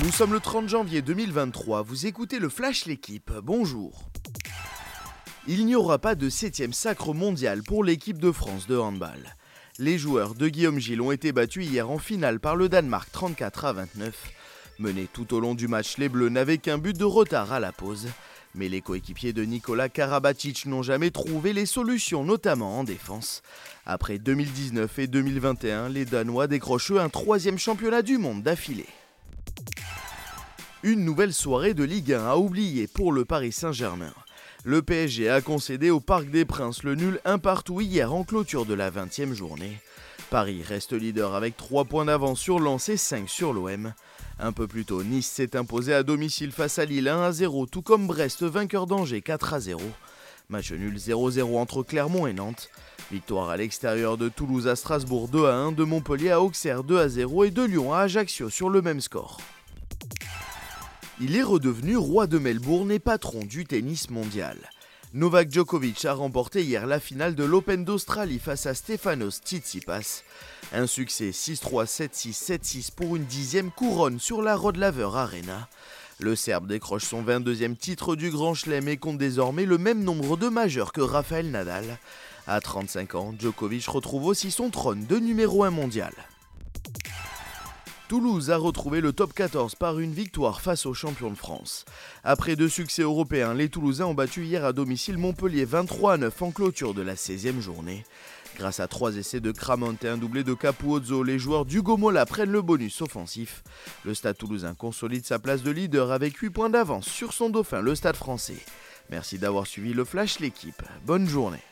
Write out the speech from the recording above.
Nous sommes le 30 janvier 2023, vous écoutez le Flash L'équipe, bonjour. Il n'y aura pas de 7 sacre mondial pour l'équipe de France de handball. Les joueurs de Guillaume Gilles ont été battus hier en finale par le Danemark 34 à 29. Menés tout au long du match, les Bleus n'avaient qu'un but de retard à la pause. Mais les coéquipiers de Nicolas Karabatic n'ont jamais trouvé les solutions, notamment en défense. Après 2019 et 2021, les Danois décrochent un troisième championnat du monde d'affilée. Une nouvelle soirée de Ligue 1 à oublier pour le Paris Saint-Germain. Le PSG a concédé au Parc des Princes le nul un partout hier en clôture de la 20e journée. Paris reste leader avec 3 points d'avance sur Lens et 5 sur l'OM. Un peu plus tôt, Nice s'est imposé à domicile face à Lille 1 à 0, tout comme Brest vainqueur d'Angers 4 à 0. Match nul 0-0 entre Clermont et Nantes. Victoire à l'extérieur de Toulouse à Strasbourg 2 à 1, de Montpellier à Auxerre 2 à 0 et de Lyon à Ajaccio sur le même score. Il est redevenu roi de Melbourne et patron du tennis mondial. Novak Djokovic a remporté hier la finale de l'Open d'Australie face à Stefanos Tsitsipas. Un succès 6-3, 7-6, 7-6 pour une dixième couronne sur la Rod Laver Arena. Le Serbe décroche son 22e titre du Grand Chelem et compte désormais le même nombre de majeurs que Rafael Nadal. À 35 ans, Djokovic retrouve aussi son trône de numéro 1 mondial. Toulouse a retrouvé le top 14 par une victoire face aux champions de France. Après deux succès européens, les Toulousains ont battu hier à domicile Montpellier 23 à 9 en clôture de la 16e journée. Grâce à trois essais de Cramont et un doublé de Capuozzo, les joueurs du Gomola prennent le bonus offensif. Le Stade toulousain consolide sa place de leader avec 8 points d'avance sur son dauphin, le Stade français. Merci d'avoir suivi le Flash l'équipe. Bonne journée.